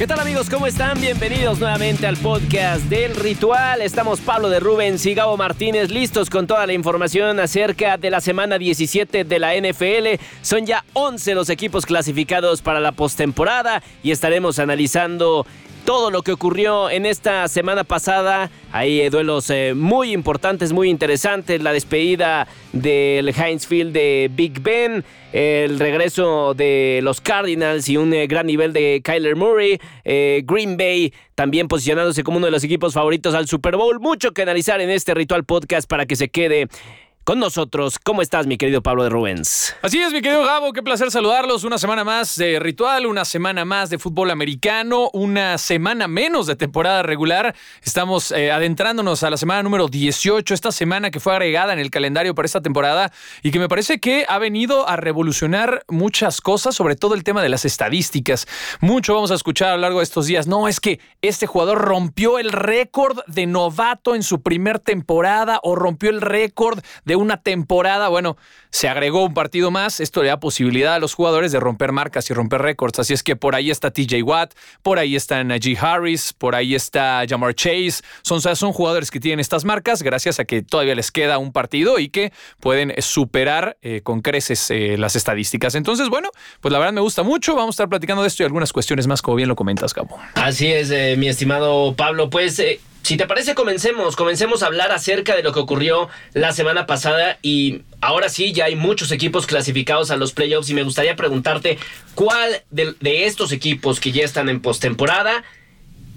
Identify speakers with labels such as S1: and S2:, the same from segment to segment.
S1: ¿Qué tal amigos? ¿Cómo están? Bienvenidos nuevamente al podcast del ritual. Estamos Pablo de Rubens y Gabo Martínez listos con toda la información acerca de la semana 17 de la NFL. Son ya 11 los equipos clasificados para la postemporada y estaremos analizando todo lo que ocurrió en esta semana pasada. Hay eh, duelos eh, muy importantes, muy interesantes. La despedida del Heinz Field de Big Ben, el regreso de los Cardinals y un eh, gran nivel de Kyler Murray. Green Bay también posicionándose como uno de los equipos favoritos al Super Bowl. Mucho que analizar en este Ritual Podcast para que se quede con nosotros. ¿Cómo estás, mi querido Pablo de Rubens?
S2: Así es, mi querido Gabo, qué placer saludarlos. Una semana más de ritual, una semana más de fútbol americano, una semana menos de temporada regular. Estamos eh, adentrándonos a la semana número 18, esta semana que fue agregada en el calendario para esta temporada y que me parece que ha venido a revolucionar muchas cosas, sobre todo el tema de las estadísticas. Mucho vamos a escuchar a lo largo de estos días. No, es que este jugador rompió el récord de novato en su primer temporada o rompió el récord de una temporada. Bueno, se agregó un partido más. Esto le da posibilidad a los jugadores de romper marcas y romper récords. Así es que por ahí está TJ Watt, por ahí está Najee Harris, por ahí está Jamar Chase. Son, son jugadores que tienen estas marcas gracias a que todavía les queda un partido y que pueden superar eh, con creces eh, las estadísticas. Entonces, bueno, pues la verdad me gusta mucho. Vamos a estar platicando de esto y algunas cuestiones más, como bien lo comentas, Gabo.
S1: Así es, eh, mi estimado Pablo. Pues si te parece, comencemos. Comencemos a hablar acerca de lo que ocurrió la semana pasada y ahora sí, ya hay muchos equipos clasificados a los playoffs y me gustaría preguntarte cuál de, de estos equipos que ya están en postemporada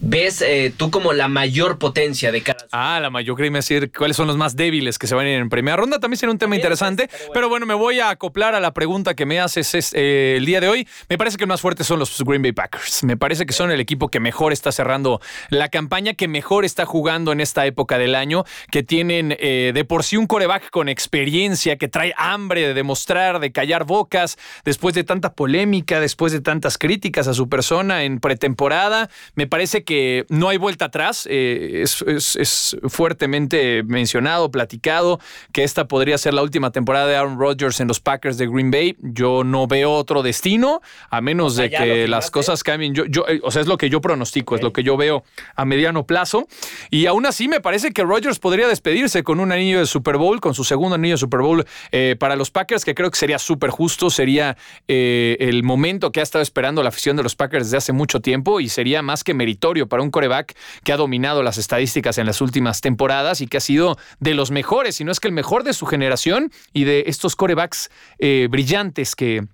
S1: ves eh, tú como la mayor potencia de cada.
S2: Ah, la mayor, creí decir cuáles son los más débiles que se van a ir en primera ronda. También será un tema interesante. Pero bueno. me voy a acoplar a la pregunta que me haces eh, el día de hoy. Me parece que los más fuertes son los Green Bay Packers. Me parece que son el equipo que mejor está cerrando la campaña, que mejor está jugando en esta época del año, que tienen eh, de por sí un coreback con experiencia, que trae hambre de demostrar, de callar bocas, después de tanta polémica, después de tantas críticas a su persona en pretemporada. Me parece que no hay vuelta atrás. Eh, es, fuertemente mencionado, platicado, que esta podría ser la última temporada de Aaron Rodgers en los Packers de Green Bay. Yo no veo otro destino, a menos de que las cosas cambien. Yo, yo, eh, o sea, es lo que yo pronostico, es lo que yo veo a mediano plazo. Y aún así me parece que Rodgers podría despedirse con un anillo de Super Bowl, con su segundo anillo de Super Bowl eh, para los Packers, que creo que sería súper justo, sería el momento que ha estado esperando la afición de los Packers desde hace mucho tiempo y sería más que meritorio para un coreback que ha dominado las estadísticas en las últimas temporadas y que ha sido de los mejores, si no es que el mejor de su generación y de estos corebacks eh, brillantes que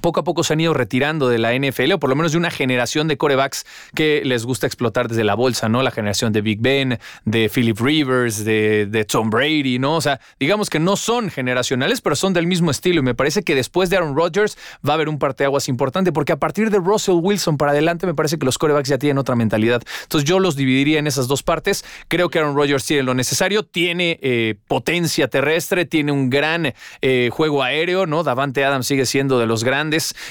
S2: poco a poco se han ido retirando de la NFL, o por lo menos de una generación de corebacks que les gusta explotar desde la bolsa, ¿no? La generación de Big Ben, de Philip Rivers, de, Tom Brady, ¿no? O sea, digamos que no son generacionales, pero son del mismo estilo. Y me parece que después de Aaron Rodgers va a haber un parteaguas importante, porque a partir de Russell Wilson para adelante, me parece que los corebacks ya tienen otra mentalidad. Entonces, yo los dividiría en esas dos partes. Creo que Aaron Rodgers tiene lo necesario, tiene eh, potencia terrestre, tiene un gran eh, juego aéreo, ¿no? Davante Adams sigue siendo de los grandes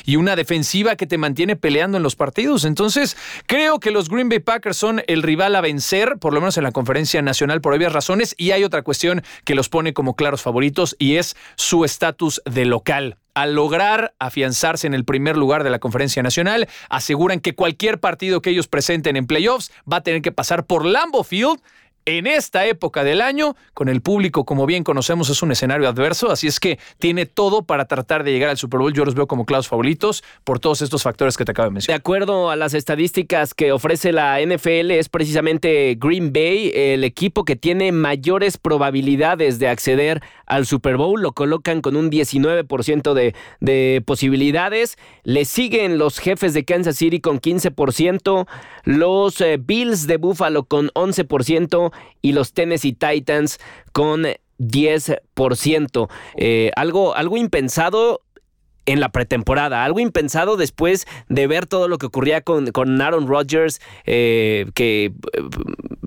S2: y una defensiva que te mantiene peleando en los partidos. Entonces, creo que los Green Bay Packers son el rival a vencer, por lo menos en la conferencia nacional, por obvias razones. Y hay otra cuestión que los pone como claros favoritos y es su estatus de local al lograr afianzarse en el primer lugar de la conferencia nacional, aseguran que cualquier partido que ellos presenten en playoffs va a tener que pasar por Lambeau Field en esta época del año, con el público, como bien conocemos, es un escenario adverso, así es que tiene todo para tratar de llegar al Super Bowl. Yo los veo como claros favoritos por todos estos factores que te acabo de mencionar.
S1: De acuerdo a las estadísticas que ofrece la NFL, es precisamente Green Bay el equipo que tiene mayores probabilidades de acceder al Super Bowl. Lo colocan con un 19% de, de posibilidades. Le siguen los jefes de Kansas City con 15%, los eh, Bills de Buffalo con 11% y los Tennessee Titans con 10%. Eh, algo, algo impensado en la pretemporada. Algo impensado después de ver todo lo que ocurría con, con Aaron Rodgers, eh, que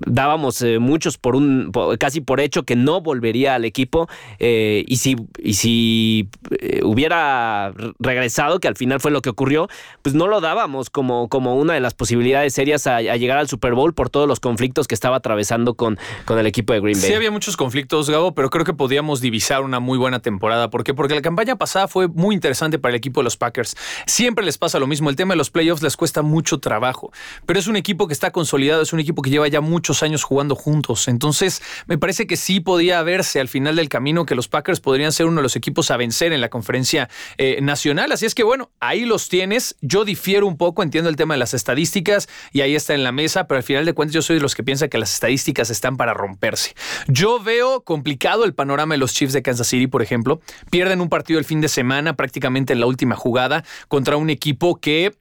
S1: dábamos eh, muchos por un casi por hecho que no volvería al equipo eh, y si y si eh, hubiera regresado que al final fue lo que ocurrió pues no lo dábamos como como una de las posibilidades serias a, llegar al Super Bowl por todos los conflictos que estaba atravesando con con el equipo de Green Bay.
S2: Sí había muchos conflictos Gabo pero creo que podíamos divisar una muy buena temporada. ¿por qué? porque la campaña pasada fue muy interesante para el equipo de los Packers. Siempre les pasa lo mismo. El tema de los playoffs les cuesta mucho trabajo pero es un equipo que está consolidado es un equipo que lleva ya muchos años jugando juntos. Entonces, me parece que sí podía verse al final del camino que los Packers podrían ser uno de los equipos a vencer en la conferencia eh, nacional. Así es que, bueno, ahí los tienes. Yo difiero un poco, entiendo el tema de las estadísticas y ahí está en la mesa, pero al final de cuentas yo soy de los que piensan que las estadísticas están para romperse. Yo veo complicado el panorama de los Chiefs de Kansas City, por ejemplo. Pierden un partido el fin de semana, prácticamente en la última jugada, contra un equipo que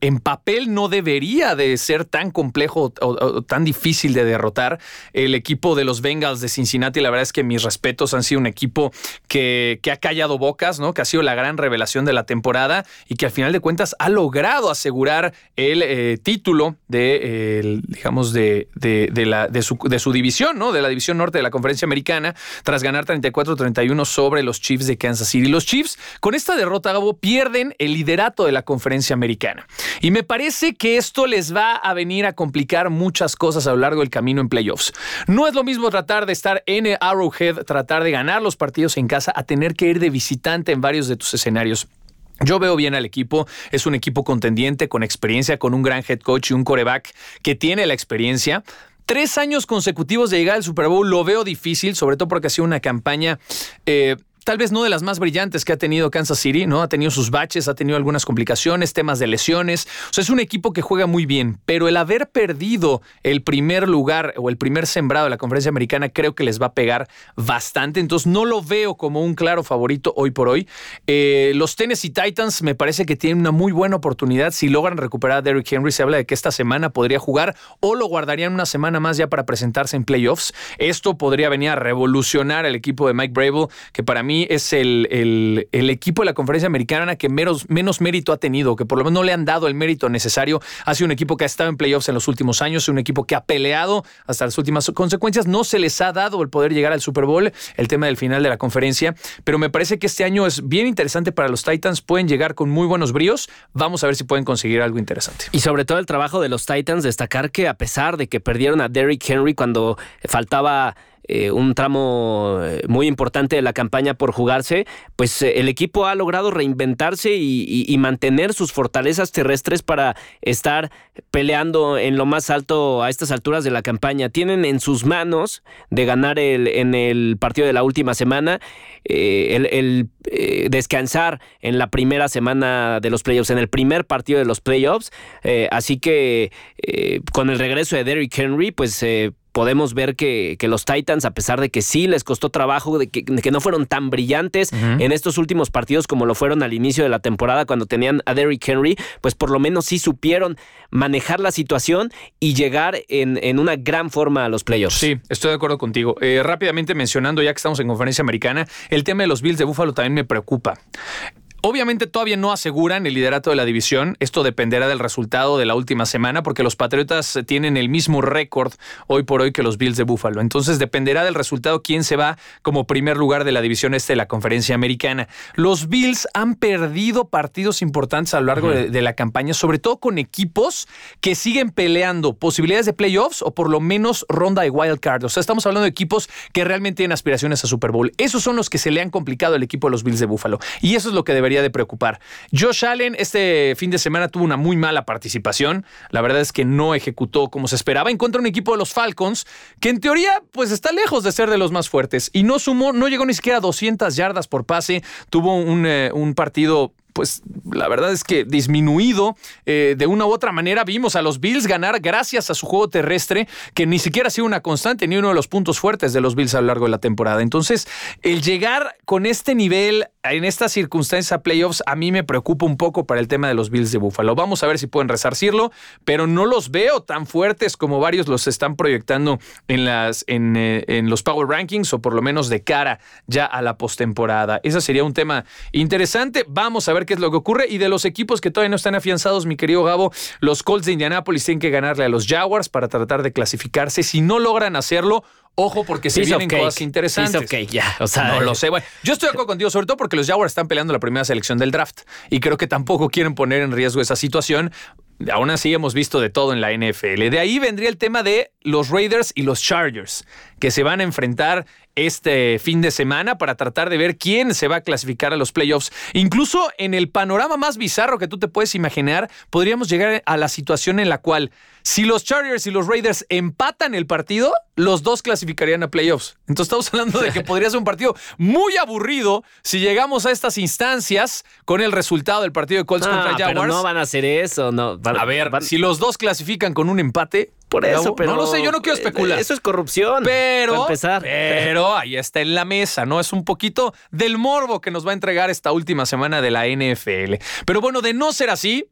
S2: en papel no debería de ser tan complejo o, tan difícil de derrotar. El equipo de los Bengals de Cincinnati, la verdad es que mis respetos han sido un equipo que, ha callado bocas, ¿no? Que ha sido la gran revelación de la temporada y que al final de cuentas ha logrado asegurar el eh, título de, digamos, de, de, su, de su división, ¿no? De la división norte de la conferencia americana, tras ganar 34-31 sobre los Chiefs de Kansas City. Los Chiefs, con esta derrota, Gabo, pierden el liderato de la conferencia americana. Y me parece que esto les va a venir a complicar muchas cosas a lo largo del camino en playoffs. No es lo mismo tratar de estar en Arrowhead, tratar de ganar los partidos en casa, a tener que ir de visitante en varios de tus escenarios. Yo veo bien al equipo, es un equipo contendiente, con experiencia, con un gran head coach y un coreback que tiene la experiencia. Tres años consecutivos de llegar al Super Bowl lo veo difícil, sobre todo porque ha sido una campaña eh, tal vez no de las más brillantes que ha tenido Kansas City, ¿no? Ha tenido sus baches, ha tenido algunas complicaciones, temas de lesiones. O sea, es un equipo que juega muy bien, pero el haber perdido el primer lugar o el primer sembrado de la conferencia americana creo que les va a pegar bastante. Entonces no lo veo como un claro favorito hoy por hoy. Eh, los Tennessee Titans me parece que tienen una muy buena oportunidad. Si logran recuperar a Derrick Henry, se habla de que esta semana podría jugar o lo guardarían una semana más ya para presentarse en playoffs. Esto podría venir a revolucionar el equipo de Mike Brable, que para mí es el, el, equipo de la conferencia americana que menos, menos mérito ha tenido, que por lo menos no le han dado el mérito necesario. Ha sido un equipo que ha estado en playoffs en los últimos años, un equipo que ha peleado hasta las últimas consecuencias. No se les ha dado el poder llegar al Super Bowl, el tema del final de la conferencia, pero me parece que este año es bien interesante para los Titans. Pueden llegar con muy buenos bríos. Vamos a ver si pueden conseguir algo interesante.
S1: Y sobre todo el trabajo de los Titans, destacar que a pesar de que perdieron a Derrick Henry cuando faltaba eh, un tramo eh, muy importante de la campaña por jugarse, pues eh, el equipo ha logrado reinventarse y, mantener sus fortalezas terrestres para estar peleando en lo más alto a estas alturas de la campaña. Tienen en sus manos de ganar el, en el partido de la última semana el, descansar en la primera semana de los playoffs, en el primer partido de los playoffs. así que con el regreso de Derrick Henry, pues podemos ver que, los Titans, a pesar de que sí les costó trabajo, de que, no fueron tan brillantes en estos últimos partidos como lo fueron al inicio de la temporada cuando tenían a Derrick Henry, pues por lo menos sí supieron manejar la situación y llegar en, una gran forma a los playoffs.
S2: Sí, estoy de acuerdo contigo. Eh, rápidamente mencionando, ya que estamos en conferencia americana, el tema de los Bills de Buffalo también me preocupa. Obviamente todavía no aseguran el liderato de la división. Esto dependerá del resultado de la última semana porque los Patriotas tienen el mismo récord hoy por hoy que los Bills de Buffalo. Entonces dependerá del resultado quién se va como primer lugar de la división este de la conferencia americana. Los Bills han perdido partidos importantes a lo largo de, la campaña, sobre todo con equipos que siguen peleando posibilidades de playoffs o por lo menos ronda de wild card. O sea, estamos hablando de equipos que realmente tienen aspiraciones a Super Bowl. Esos son los que se le han complicado al equipo de los Bills de Buffalo. Y eso es lo que debería de preocupar. Josh Allen este fin de semana tuvo una muy mala participación. La verdad es que no ejecutó como se esperaba en contra de un equipo de los Falcons que en teoría pues está lejos de ser de los más fuertes y no sumó, no llegó ni siquiera a 200 yardas por pase. Tuvo un, eh, un partido pues la verdad es que disminuido eh, de una u otra manera. Vimos a los Bills ganar gracias a su juego terrestre, que ni siquiera ha sido una constante ni uno de los puntos fuertes de los Bills a lo largo de la temporada. Entonces, el llegar con este nivel en estas circunstancias a playoffs a mí me preocupa un poco para el tema de los Bills de Buffalo. Vamos a ver si pueden resarcirlo, pero no los veo tan fuertes como varios los están proyectando en, eh, los Power Rankings o por lo menos de cara ya a la postemporada. Ese sería un tema interesante. Vamos a ver qué es lo que ocurre. Y de los equipos que todavía no están afianzados, mi querido Gabo, los Colts de Indianapolis tienen que ganarle a los Jaguars para tratar de clasificarse. Si no logran hacerlo, Ojo, porque se vienen cosas interesantes.
S1: Ya. O sea,
S2: no lo sé. Bueno, yo estoy de acuerdo contigo, sobre todo porque los Jaguars están peleando la primera selección del draft y creo que tampoco quieren poner en riesgo esa situación. Aún así hemos visto de todo en la NFL. De ahí vendría el tema de los Raiders y los Chargers, que se van a enfrentar este fin de semana para tratar de ver quién se va a clasificar a los playoffs. Incluso en el panorama más bizarro que tú te puedes imaginar, podríamos llegar a la situación en la cual si los Chargers y los Raiders empatan el partido, los dos clasificarían a playoffs. Entonces estamos hablando de que podría ser un partido muy aburrido si llegamos a estas instancias con el resultado del partido de Colts
S1: ah,
S2: contra Jaguars.
S1: Pero no van a hacer eso, no.
S2: a ver, si los dos clasifican con un empate,
S1: por eso, pero.
S2: No lo sé, yo no quiero especular.
S1: Eso es corrupción.
S2: Pero.
S1: empezar.
S2: Pero ahí está en la mesa, ¿no? Es un poquito del morbo que nos va a entregar esta última semana de la NFL. Pero bueno, de no ser así,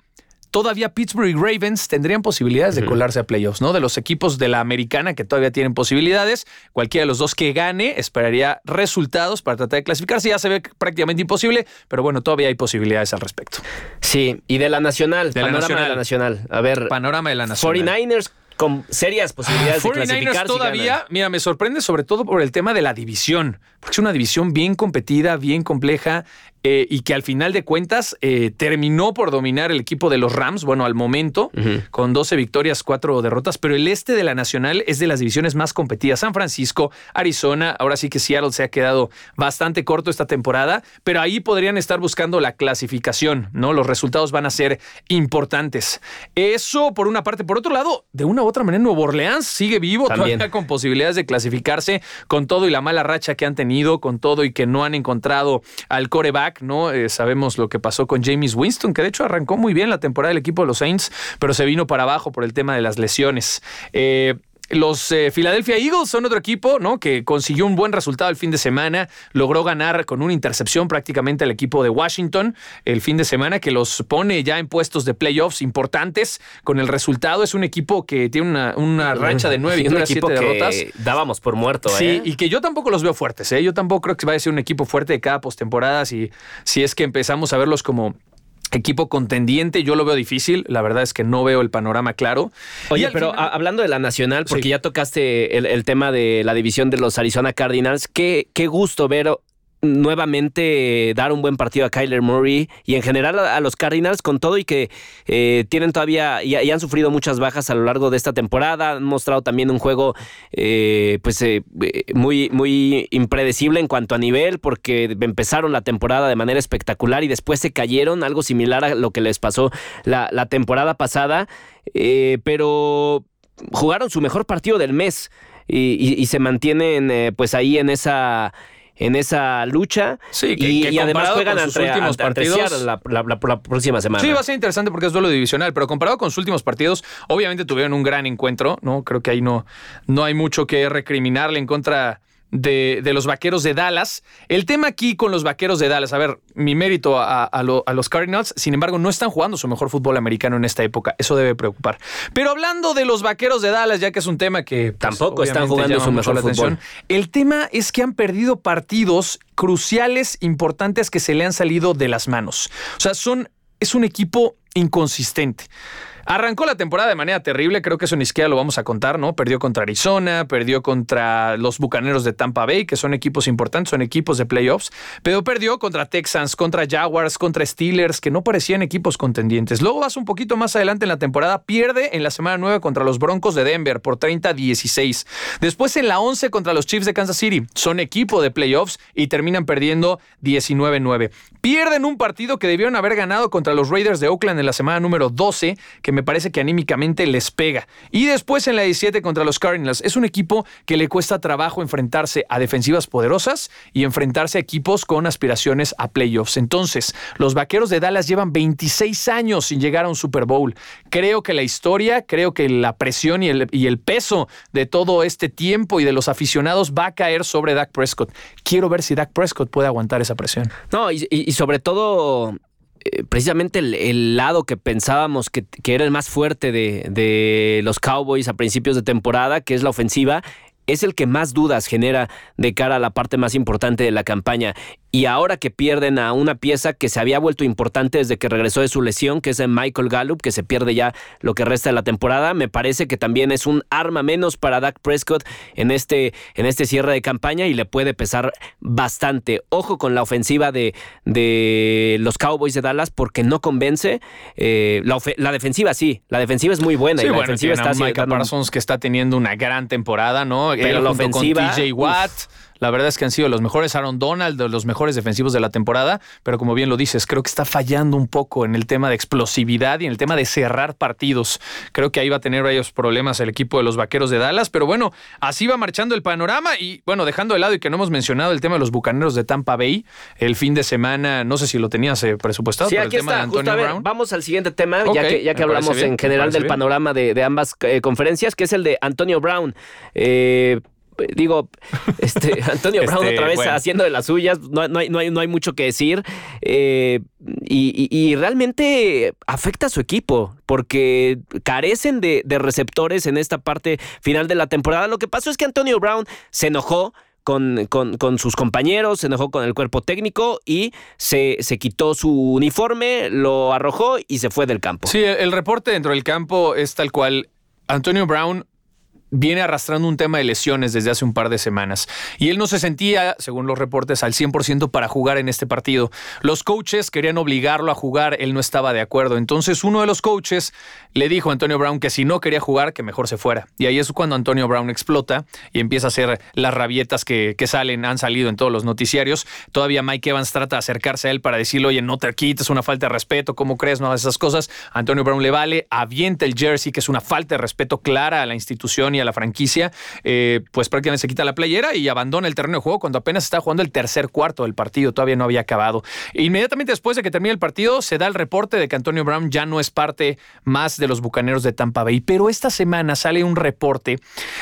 S2: todavía Pittsburgh y Ravens tendrían posibilidades de colarse a playoffs, ¿no? De los equipos de la americana que todavía tienen posibilidades, cualquiera de los dos que gane esperaría resultados para tratar de clasificarse. Ya se ve prácticamente imposible, pero bueno, todavía hay posibilidades al respecto.
S1: Sí, y de la nacional,
S2: de
S1: panorama
S2: la nacional.
S1: de la nacional. A ver,
S2: panorama de la nacional.
S1: 49ers con serias posibilidades de clasificar.
S2: todavía, mira, me sorprende sobre todo por el tema de la división, porque es una división bien competida, bien compleja. Eh, y que al final de cuentas eh, terminó por dominar el equipo de los Rams, bueno, al momento, con 12 victorias, 4 derrotas, pero el este de la Nacional es de las divisiones más competidas. San Francisco, Arizona, ahora sí que Seattle se ha quedado bastante corto esta temporada, pero ahí podrían estar buscando la clasificación, ¿no? Los resultados van a ser importantes. Eso por una parte. Por otro lado, de una u otra manera, Nuevo Orleans sigue vivo,
S1: También.
S2: todavía con posibilidades de clasificarse, con todo y la mala racha que han tenido, con todo y que no han encontrado al coreback ¿no? Eh, sabemos lo que pasó con James Winston, que de hecho arrancó muy bien la temporada del equipo de los Saints, pero se vino para abajo por el tema de las lesiones. Eh, los eh, Philadelphia Eagles son otro equipo, ¿no? Que consiguió un buen resultado el fin de semana, logró ganar con una intercepción prácticamente al equipo de Washington el fin de semana, que los pone ya en puestos de playoffs importantes con el resultado. Es un equipo que tiene una, una racha de nueve victorias, siete derrotas.
S1: Dábamos por muerto,
S2: Sí,
S1: ¿eh?
S2: y que yo tampoco los veo fuertes, ¿eh? Yo tampoco creo que vaya a ser un equipo fuerte de cada postemporada si, si es que empezamos a verlos como equipo contendiente, yo lo veo difícil. La verdad es que no veo el panorama claro.
S1: Oye, pero
S2: final-
S1: hablando de la nacional, porque
S2: Sí.
S1: ya tocaste el, el tema de la división de los Arizona Cardinals, qué, qué gusto ver nuevamente dar un buen partido a Kyler Murray y en general a, los Cardinals con todo y que eh, tienen todavía y, han sufrido muchas bajas a lo largo de esta temporada han mostrado también un juego eh, pues eh, eh, muy muy impredecible en cuanto a nivel porque empezaron la temporada de manera espectacular y después se cayeron algo similar a lo que les pasó la, temporada pasada eh, pero jugaron su mejor partido del mes y, y- y se mantienen eh, pues ahí en esa en esa lucha
S2: Sí, que-
S1: y,
S2: que
S1: y además
S2: comparado
S1: juegan
S2: con sus últimos
S1: ante-
S2: partidos-
S1: la- la- la próxima semana.
S2: Sí, va a ser interesante porque es duelo divisional, pero comparado con sus últimos partidos, obviamente tuvieron un gran encuentro, ¿no? Creo que ahí no, no hay mucho que recriminarle en contra de, de los vaqueros de Dallas. El tema aquí con los vaqueros de Dallas, a ver, mi mérito a, a lo- a los Cardinals, sin embargo, no están jugando su mejor fútbol americano en esta época. Eso debe preocupar. Pero hablando de los vaqueros de Dallas, ya que es un tema que pues,
S1: Tampoco están jugando su mejor
S2: la atención,
S1: fútbol.
S2: el tema es que han perdido partidos cruciales, importantes que se le han salido de las manos. O sea, son, es un equipo inconsistente. Arrancó la temporada de manera terrible, creo que eso ni siquiera lo vamos a contar, ¿no? Perdió contra Arizona, perdió contra los Bucaneros de Tampa Bay, que son equipos importantes, son equipos de playoffs, pero perdió contra Texans, contra Jaguars, contra Steelers, que no parecían equipos contendientes. Luego vas un poquito más adelante en la temporada, pierde en la semana 9 contra los Broncos de Denver por 30-16. Después en la 11 contra los Chiefs de Kansas City, son equipo de playoffs y terminan perdiendo 19-9. Pierden un partido que debieron haber ganado contra los Raiders de Oakland en la semana número 12, que me parece que anímicamente les pega. Y después en la 17 contra los Cardinals. Es un equipo que le cuesta trabajo enfrentarse a defensivas poderosas y enfrentarse a equipos con aspiraciones a playoffs. Entonces, los Vaqueros de Dallas llevan 26 años sin llegar a un Super Bowl. Creo que la historia, creo que la presión y el, y el peso de todo este tiempo y de los aficionados va a caer sobre Dak Prescott. Quiero ver si Dak Prescott puede aguantar esa presión.
S1: No, y, y- y sobre todo, eh, precisamente el, el lado que pensábamos que, que era el más fuerte de, de los Cowboys a principios de temporada, que es la ofensiva. Es el que más dudas genera de cara a la parte más importante de la campaña. Y ahora que pierden a una pieza que se había vuelto importante desde que regresó de su lesión, que es Michael Gallup, que se pierde ya lo que resta de la temporada, me parece que también es un arma menos para Dak Prescott en este, en este cierre de campaña y le puede pesar bastante. Ojo con la ofensiva de, de los Cowboys de Dallas porque no convence. Eh, la, defensiva sí, la defensiva es muy buena. y la defensiva
S2: está Micah Parsons que está teniendo una gran temporada, ¿no?
S1: Pero la ofensiva...
S2: Con TJ Watt. La verdad es que han sido los mejores Aaron Donald, los mejores defensivos de la temporada, pero como bien lo dices, creo que está fallando un poco en el tema de explosividad y en el tema de cerrar partidos. Creo que ahí va a tener varios problemas el equipo de los Vaqueros de Dallas, pero bueno, así va marchando el panorama y bueno, dejando de lado y que no hemos mencionado el tema de los Bucaneros de Tampa Bay, el fin de semana, no sé si lo tenías eh, presupuestado,
S1: sí, el tema de Antonio Brown. vamos al siguiente tema, ya que, ya que hablamos en general del panorama de, ambas eh, conferencias, que es el de Antonio Brown. Eh, digo, este, Antonio Brown este, otra vez haciendo de las suyas, no, hay, no, hay, no hay, mucho que decir. Eh, y, realmente afecta a su equipo, porque carecen de, receptores en esta parte final de la temporada. Lo que pasó es que Antonio Brown se enojó. Con, con, sus compañeros, se enojó con el cuerpo técnico y se, se, quitó su uniforme, lo arrojó y se fue del campo.
S2: Sí, el reporte dentro del campo es tal cual. Antonio Brown viene arrastrando un tema de lesiones desde hace un par de semanas y él no se sentía, según los reportes, al 100% para jugar en este partido. Los coaches querían obligarlo a jugar, él no estaba de acuerdo. Entonces uno de los coaches le dijo a Antonio Brown que si no quería jugar, que mejor se fuera. Y ahí es cuando Antonio Brown explota y empieza a hacer las rabietas que, salen, han salido en todos los noticiarios. Todavía Mike Evans trata de acercarse a él para decirle, oye, no te quites, una falta de respeto, ¿cómo crees? No esas cosas. Antonio Brown le vale, avienta el jersey, que es una falta de respeto clara a la institución y a la franquicia, eh, pues prácticamente se quita la playera y abandona el terreno de juego cuando apenas está jugando el tercer cuarto del partido, todavía no había acabado. Inmediatamente después de que termine el partido, se da el reporte de que Antonio Brown ya no es parte más de los Bucaneros de Tampa Bay, pero esta semana sale un reporte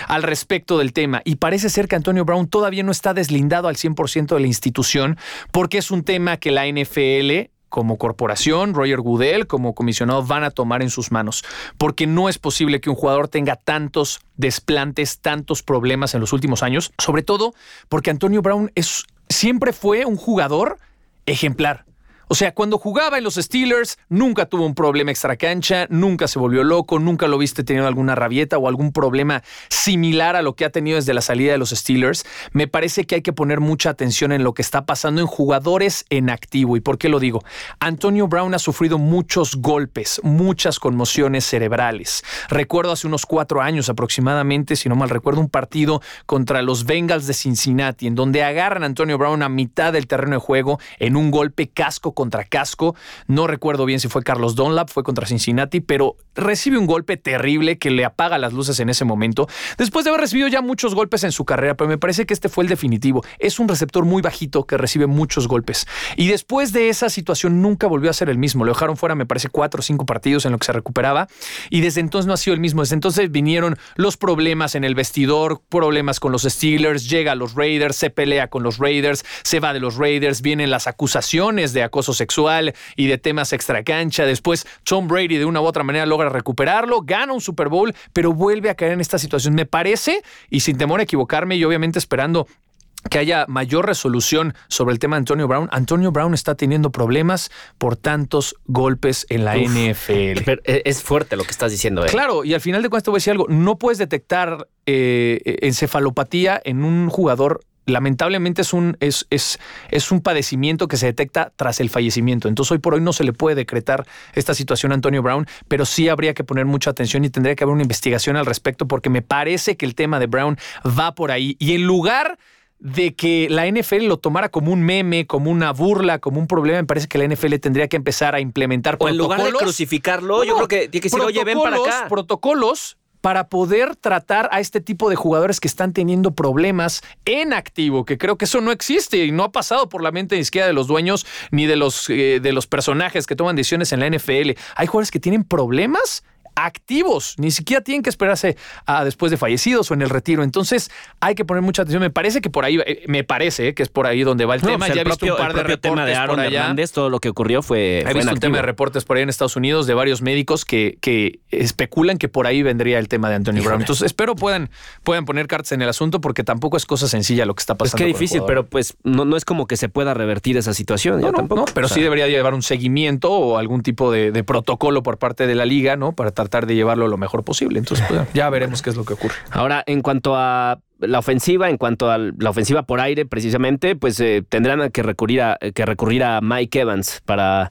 S2: al respecto del tema y parece ser que Antonio Brown todavía no está deslindado al 100% de la institución porque es un tema que la NFL como corporación, Roger Goodell como comisionado van a tomar en sus manos, porque no es posible que un jugador tenga tantos desplantes, tantos problemas en los últimos años, sobre todo porque Antonio Brown es, siempre fue un jugador ejemplar. O sea, cuando jugaba en los Steelers, nunca tuvo un problema extracancha, nunca se volvió loco, nunca lo viste teniendo alguna rabieta o algún problema similar a lo que ha tenido desde la salida de los Steelers. Me parece que hay que poner mucha atención en lo que está pasando en jugadores en activo. ¿Y por qué lo digo? Antonio Brown ha sufrido muchos golpes, muchas conmociones cerebrales. Recuerdo hace unos cuatro años aproximadamente, si no mal recuerdo, un partido contra los Bengals de Cincinnati, en donde agarran a Antonio Brown a mitad del terreno de juego en un golpe casco contra casco. No recuerdo bien si fue Carlos Dunlap, fue contra Cincinnati, pero recibe un golpe terrible que le apaga las luces en ese momento. Después de haber recibido ya muchos golpes en su carrera, pero me parece que este fue el definitivo. Es un receptor muy bajito que recibe muchos golpes. Y después de esa situación nunca volvió a ser el mismo. Lo dejaron fuera, me parece, cuatro o cinco partidos en lo que se recuperaba. Y desde entonces no ha sido el mismo. Desde entonces vinieron los problemas en el vestidor, problemas con los Steelers, llega a los Raiders, se pelea con los Raiders, se va de los Raiders, vienen las acusaciones de acoso sexual y de temas extracancha. Después Tom Brady de una u otra manera logra recuperarlo, gana un Super Bowl, pero vuelve a caer en esta situación. Me parece, y sin temor a equivocarme, y obviamente esperando que haya mayor resolución sobre el tema de Antonio Brown. Antonio Brown está teniendo problemas por tantos golpes en la NFL.
S1: E, es fuerte lo que estás diciendo. ¿eh?
S2: Claro, y al final de cuentas te voy a decir algo. No puedes detectar eh, encefalopatía en un jugador lamentablemente es un, es, es, es, un padecimiento que se detecta tras el fallecimiento. Entonces hoy por hoy no se le puede decretar esta situación a Antonio Brown, pero sí habría que poner mucha atención y tendría que haber una investigación al respecto porque me parece que el tema de Brown va por ahí. Y en lugar de que la NFL lo tomara como un meme, como una burla, como un problema, me parece que la NFL tendría que empezar a implementar
S1: o en lugar de crucificarlo, yo creo que tiene que decir, oye, ven para acá.
S2: Protocolos para poder tratar a este tipo de jugadores que están teniendo problemas en activo, que creo que eso no existe y no ha pasado por la mente ni siquiera de los dueños ni de los, eh, de los personajes que toman decisiones en la NFL. Hay jugadores que tienen problemas activos, ni siquiera tienen que esperarse a después de fallecidos o en el retiro. Entonces hay que poner mucha atención. Me parece que por ahí, eh, me parece que es por ahí donde va el tema.
S1: Pues
S2: ya
S1: he visto un par de reportes tema de Aaron por allá. Hernández, todo lo que ocurrió fue.
S2: He visto un tema de reportes por ahí en Estados Unidos de varios médicos que, que especulan que por ahí vendría el tema de Antonio Brown. Entonces espero puedan, puedan poner cartas en el asunto porque tampoco es cosa sencilla lo que está pasando.
S1: Es que difícil, pero pues no, no es como que se pueda revertir esa situación. No, tampoco.
S2: pero sí debería llevar un seguimiento o algún tipo de, de, protocolo por parte de la liga, ¿no? Para tratar de llevarlo lo mejor posible. Entonces, pues, ya veremos qué es lo que ocurre.
S1: Ahora, en cuanto a la ofensiva, en cuanto a la ofensiva por aire, precisamente, pues eh, tendrán que recurrir a que recurrir a Mike Evans para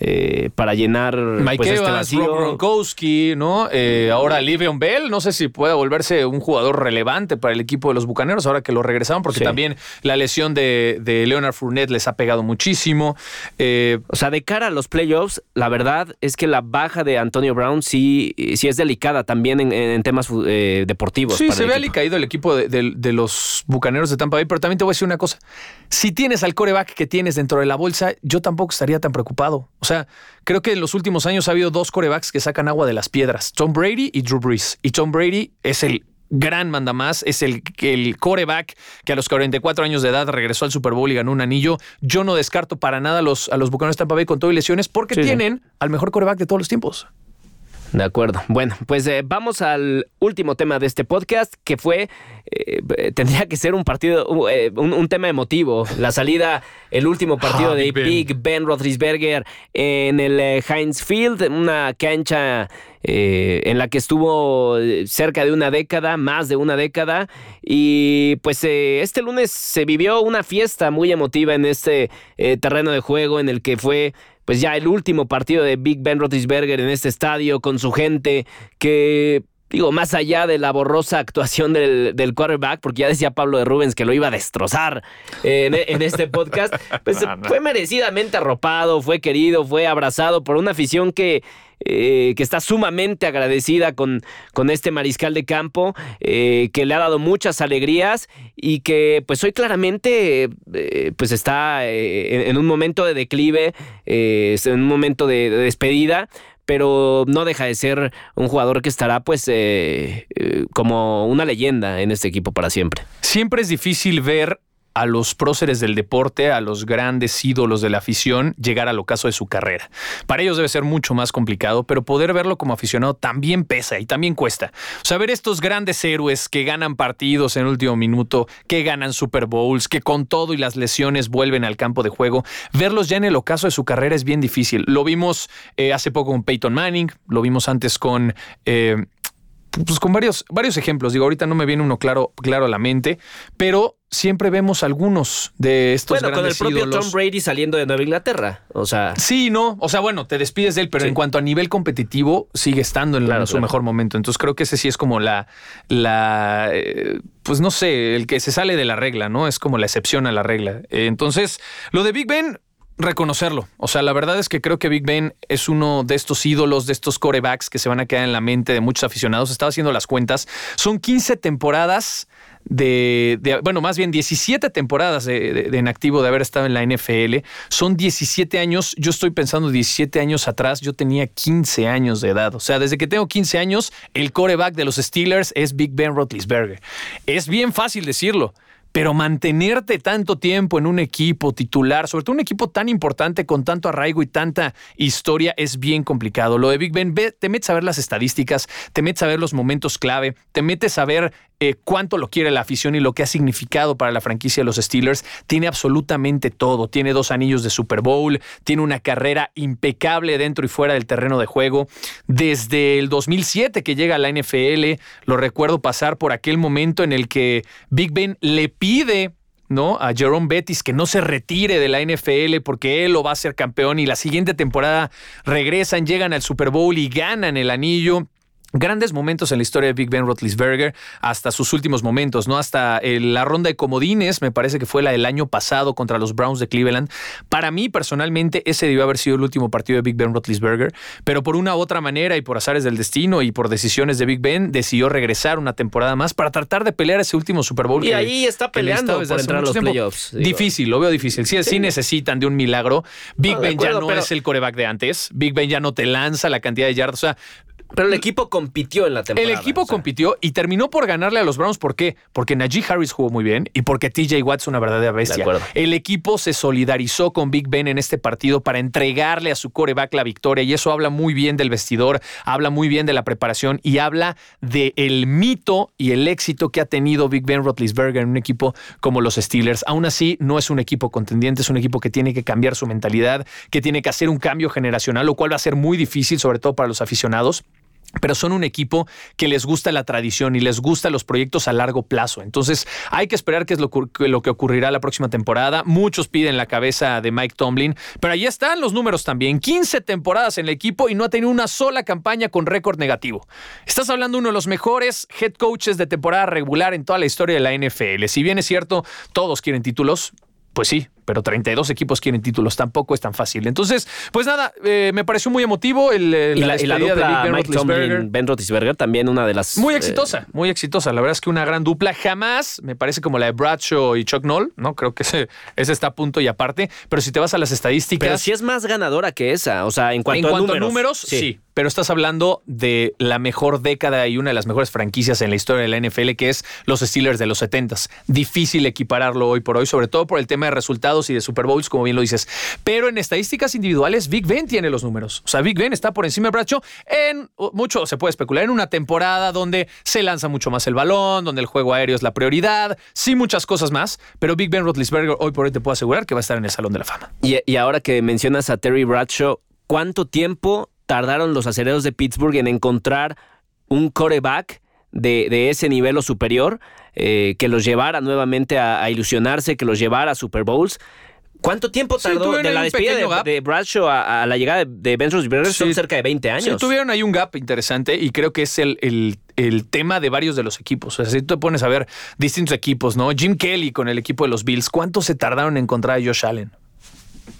S1: eh, para llenar
S2: Mike
S1: pues,
S2: Evans,
S1: este vacío.
S2: Gronkowski, ¿no? Eh, ahora Livion Bell, no sé si pueda volverse un jugador relevante para el equipo de los Bucaneros ahora que lo regresaron, porque
S1: Sí.
S2: también la lesión de, de Leonard Fournette les ha pegado muchísimo. Eh,
S1: O sea, de cara a los playoffs, la verdad es que la baja de Antonio Brown sí, sí es delicada también en, en temas deportivos.
S2: Sí,
S1: para
S2: se ve alicaído el equipo de, de- de los bucaneros de Tampa Bay, pero también te voy a decir una cosa. Si tienes al coreback que tienes dentro de la bolsa, yo tampoco estaría tan preocupado. O sea, creo que en los últimos años ha habido dos corebacks que sacan agua de las piedras: Tom Brady y Drew Brees. Y Tom Brady es el gran mandamás, es el, el coreback que a los 44 años de edad regresó al Super Bowl y ganó un anillo. Yo no descarto para nada a los, a los bucaneros de Tampa Bay con todo y lesiones porque
S1: Sí, sí.
S2: tienen al mejor coreback de todos los tiempos.
S1: De acuerdo. Bueno, pues eh, vamos al último tema de este podcast, que fue, eh, tendría que ser un partido, uh, eh, un, un tema emotivo. La salida, el último partido
S2: Ah,
S1: de
S2: Big Ben.
S1: Ben Roethlisberger en el eh, Heinz Field, una cancha eh, en la que estuvo eh, cerca de una década, más de una década. Y pues eh, este lunes se vivió una fiesta muy emotiva en este eh, terreno de juego en el que fue pues ya el último partido de Big Ben Roethlisberger en este estadio con su gente que digo más allá de la borrosa actuación del, del quarterback porque ya decía Pablo de Rubens que lo iba a destrozar en, en este podcast pues fue merecidamente arropado fue querido fue abrazado por una afición que eh, que está sumamente agradecida con, con este mariscal de campo, eh, que le ha dado muchas alegrías y que pues hoy claramente eh, pues está en, un momento de declive, en un momento de, de despedida, pero no deja de ser un jugador que estará pues como una leyenda en este equipo para siempre.
S2: Siempre es difícil ver a los próceres del deporte, a los grandes ídolos de la afición, llegar al ocaso de su carrera. Para ellos debe ser mucho más complicado, pero poder verlo como aficionado también pesa y también cuesta. O sea, ver estos grandes héroes que ganan partidos en el último minuto, que ganan Super Bowls, que con todo y las lesiones vuelven al campo de juego, verlos ya en el ocaso de su carrera es bien difícil. Lo vimos eh, hace poco con Peyton Manning, lo vimos antes con... eh, pues con varios, varios ejemplos. Digo, ahorita no me viene uno claro, claro a la mente, pero siempre vemos algunos de estos
S1: Bueno, con el propio
S2: ídolos.
S1: Tom Brady saliendo de Nueva Inglaterra, o sea,
S2: Sí, no. O sea, bueno, te despides de él, pero
S1: Sí.
S2: en cuanto a nivel competitivo, sigue estando en,
S1: Claro,
S2: en su
S1: claro.
S2: mejor momento. Entonces creo que ese sí es como la, la eh, pues no sé, el que se sale de la regla, ¿no? Es como la excepción a la regla. Eh, entonces, lo de Big Ben, reconocerlo. O sea, la verdad es que creo que Big Ben es uno de estos ídolos, de estos corebacks que se van a quedar en la mente de muchos aficionados. Estaba haciendo las cuentas. Son 15 temporadas de, bueno, más bien 17 temporadas de, en activo de haber estado en la NFL. Son 17 años. Yo estoy pensando 17 años atrás. Yo tenía 15 años de edad. O sea, desde que tengo 15 años, el coreback de los Steelers es Big Ben Roethlisberger. Es bien fácil decirlo. Pero mantenerte tanto tiempo en un equipo titular, sobre todo un equipo tan importante con tanto arraigo y tanta historia, es bien complicado. Lo de Big Ben, te metes a ver las estadísticas, te metes a ver los momentos clave, te metes a ver eh, cuánto lo quiere la afición y lo que ha significado para la franquicia de los Steelers. Tiene absolutamente todo. Tiene dos anillos de Super Bowl, tiene una carrera impecable dentro y fuera del terreno de juego. Desde el 2007 que llega a la NFL, lo recuerdo pasar por aquel momento en el que Big Ben le pide ¿no? A Jerome Bettis que no se retire de la NFL porque él lo va a ser campeón y la siguiente temporada regresan, llegan al Super Bowl y ganan el anillo. Grandes momentos en la historia de Big Ben Roethlisberger hasta sus últimos momentos, ¿no? Hasta eh, la ronda de comodines, me parece que fue la del año pasado contra los Browns de Cleveland. Para mí, personalmente, ese debió haber sido el último partido de Big Ben Roethlisberger, pero por una u otra manera y por azares del destino y por decisiones de Big Ben, decidió regresar una temporada más para tratar de pelear ese último Super Bowl.
S1: Y
S2: que-
S1: ahí está peleando por entrar a los
S2: tiempo.
S1: playoffs, digo.
S2: Difícil, lo veo difícil. Sí, sí necesitan de un milagro. Big
S1: No,
S2: Ben ya no
S1: pero-
S2: es el coreback de antes. Big Ben ya no te lanza la cantidad de yardas. O sea,
S1: Pero el equipo compitió en la temporada.
S2: El equipo compitió y terminó por ganarle a los Browns. ¿Por qué? Porque Najee Harris jugó muy bien y porque TJ Watt es una verdadera bestia. El equipo se solidarizó con Big Ben en este partido para entregarle a su coreback la victoria y eso habla muy bien del vestidor, habla muy bien de la preparación y habla del mito y el éxito que ha tenido Big Ben Roethlisberger en un equipo como los Steelers. Aún así, no es un equipo contendiente, es un equipo que tiene que cambiar su mentalidad, que tiene que hacer un cambio generacional, lo cual va a ser muy difícil, sobre todo para los aficionados pero son un equipo que les gusta la tradición y les gusta los proyectos a largo plazo. Entonces hay que esperar qué es lo, que ocurrirá la próxima temporada. Muchos piden la cabeza de Mike Tomlin, pero ahí están los números también. 15 temporadas en el equipo y no ha tenido una sola campaña con récord negativo. Estás hablando de uno de los mejores head coaches de temporada regular en toda la historia de la NFL. Si bien es cierto, todos quieren títulos, pues sí, pero 32 equipos quieren títulos, tampoco es tan fácil. Entonces, pues nada, eh, me pareció muy emotivo el,
S1: y la, de Ben Ben Roethlisberger también una de las...
S2: Muy eh, exitosa, muy exitosa. La verdad es que una gran dupla. Jamás me parece como la de Bradshaw y Chuck Noll, ¿no? Creo que ese, ese está a punto y aparte. Pero si te vas a las estadísticas...
S1: Pero sí es más ganadora que esa, o sea, en cuanto,
S2: a, números, sí. Pero estás hablando de la mejor década y una de las mejores franquicias en la historia de la NFL, que es los Steelers de los 70s. Difícil equipararlo hoy por hoy, sobre todo por el tema de resultados y de Super Bowls, como bien lo dices. Pero en estadísticas individuales, Big Ben tiene los números. O sea, Big Ben está por encima de Bradshaw en mucho, se puede especular, en una temporada donde se lanza mucho más el balón, donde el juego aéreo es la prioridad, sí muchas cosas más, pero Big Ben Roethlisberger hoy por hoy te puedo asegurar que va a estar en el Salón de la Fama.
S1: Y, ahora que mencionas a Terry Bradshaw, ¿cuánto tiempo tardaron los acereros de Pittsburgh en encontrar un coreback de ese nivel o superior? Eh, que los llevara nuevamente a, ilusionarse, que los llevara a Super Bowls. ¿Cuánto tiempo tardó de la despedida de, Bradshaw a, la llegada de Ben Roethlisberger? Son cerca de 20 años. Sí,
S2: tuvieron ahí un gap interesante y creo que es el, el, tema de varios de los equipos. O sea, si tú te pones a ver distintos equipos, ¿no? Jim Kelly con el equipo de los Bills, ¿cuánto se tardaron en encontrar a Josh Allen?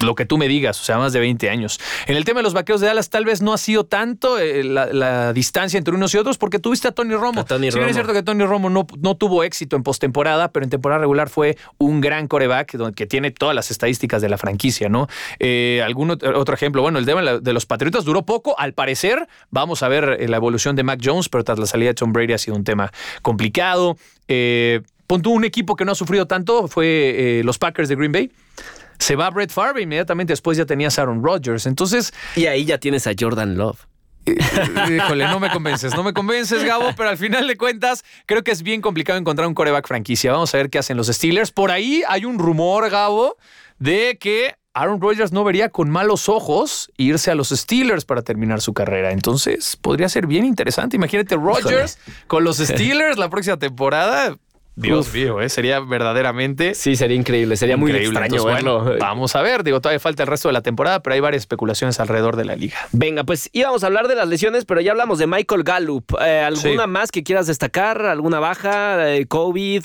S2: Lo que tú me digas, o sea, más de 20 años. En el tema de los vaqueros de Dallas, tal vez no ha sido tanto eh, la, distancia entre unos y otros, porque tuviste a Tony Romo. A Tony es cierto que Tony Romo no, no tuvo éxito en postemporada, pero en temporada regular fue un gran coreback que tiene todas las estadísticas de la franquicia, ¿no? Eh, algún otro ejemplo, bueno, el tema de los Patriotas duró poco, al parecer. Vamos a ver eh, la evolución de Mac Jones, pero tras la salida de Tom Brady ha sido un tema complicado. Eh, un equipo que no ha sufrido tanto, fue los Packers de Green Bay se va Brett Favre inmediatamente después ya tenías a Aaron Rodgers. Entonces.
S1: Y ahí ya tienes a Jordan Love.
S2: Eh, híjole, no me convences, no me convences, Gabo, pero al final de cuentas creo que es bien complicado encontrar un coreback franquicia. Vamos a ver qué hacen los Steelers. Por ahí hay un rumor, Gabo, de que Aaron Rodgers no vería con malos ojos irse a los Steelers para terminar su carrera. Entonces podría ser bien interesante. Imagínate Rodgers con los Steelers la próxima temporada. Dios mío, ¿eh? sería verdaderamente.
S1: Sí, sería increíble. Sería muy extraño verlo.
S2: vamos a ver. Digo, todavía falta el resto de la temporada, pero hay varias especulaciones alrededor de la liga.
S1: Venga, pues íbamos a hablar de las lesiones, pero ya hablamos de Michael Gallup. Eh, ¿Alguna más que quieras destacar? ¿Alguna baja? Eh, ¿COVID?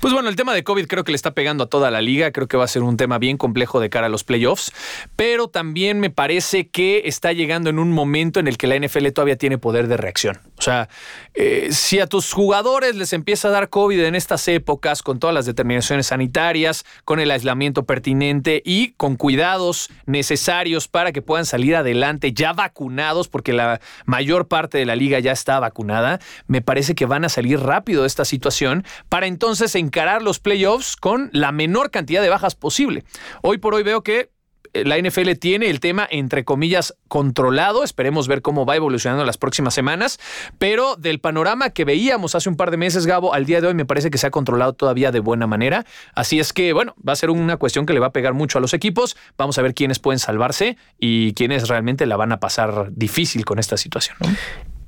S2: Pues bueno, el tema de COVID creo que le está pegando a toda la liga, creo que va a ser un tema bien complejo de cara a los playoffs, pero también me parece que está llegando en un momento en el que la NFL todavía tiene poder de reacción. O sea, eh, si a tus jugadores les empieza a dar COVID en estas épocas, con todas las determinaciones sanitarias, con el aislamiento pertinente y con cuidados necesarios para que puedan salir adelante ya vacunados, porque la mayor parte de la liga ya está vacunada, me parece que van a salir rápido de esta situación para entonces encarar los playoffs con la menor cantidad de bajas posible. Hoy por hoy veo que eh, la NFL tiene el tema, entre comillas, controlado. Esperemos ver cómo va evolucionando las próximas semanas. Pero del panorama que veíamos hace un par de meses, Gabo, al día de hoy me parece que se ha controlado todavía de buena manera. Así es que, bueno, va a ser una cuestión que le va a pegar mucho a los equipos. Vamos a ver quiénes pueden salvarse y quiénes realmente la van a pasar difícil con esta situación.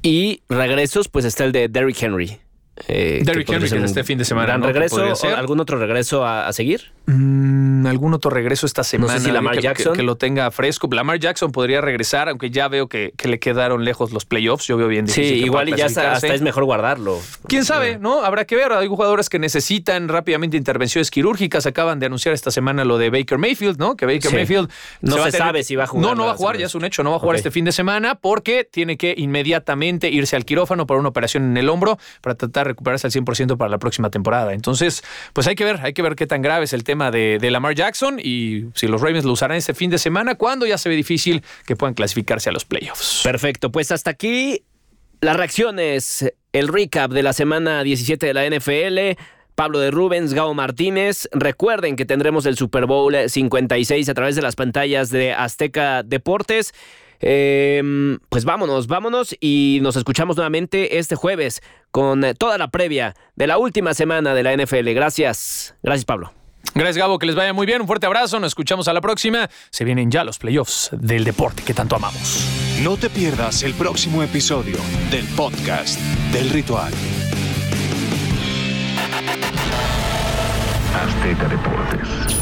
S1: Y regresos, pues está el de Derrick Henry.
S2: Eh, Derrick Henry en este fin de semana.
S1: regreso, ¿Algún otro regreso a, seguir?
S2: Mm, ¿Algún otro regreso esta semana? No sé si Lamar Jackson. Que, lo tenga fresco. Lamar Jackson podría regresar, aunque ya veo que, le quedaron lejos los playoffs. Yo veo bien
S1: Sí, igual y ya hasta es mejor guardarlo.
S2: ¿Quién sabe? ¿no? Habrá que ver. Hay jugadores que necesitan rápidamente intervenciones quirúrgicas. Acaban de anunciar esta semana lo de Baker Mayfield, ¿no? Que Baker Mayfield...
S1: No se, sabe si va a jugar.
S2: No, no va a jugar, ya es un hecho. No va a jugar este fin de semana porque tiene que inmediatamente irse al quirófano por una operación en el hombro para tratar recuperarse al 100% para la próxima temporada. Entonces, pues hay que ver, hay que ver qué tan grave es el tema de, de Lamar Jackson y si los Ravens lo usarán este fin de semana, cuando ya se ve difícil que puedan clasificarse a los playoffs.
S1: Perfecto, pues hasta aquí las reacciones, el recap de la semana 17 de la NFL. Pablo de Rubens, Gao Martínez. Recuerden que tendremos el Super Bowl 56 a través de las pantallas de Azteca Deportes. Em, pues vámonos, vámonos y nos escuchamos nuevamente este jueves con toda la previa de la última semana de la NFL. Gracias, gracias Pablo.
S2: Gracias Gabo, que les vaya muy bien, un fuerte abrazo, nos escuchamos a la próxima. Se vienen ya los playoffs del deporte que tanto amamos.
S3: No te pierdas el próximo episodio del podcast del ritual. Azteca Deportes.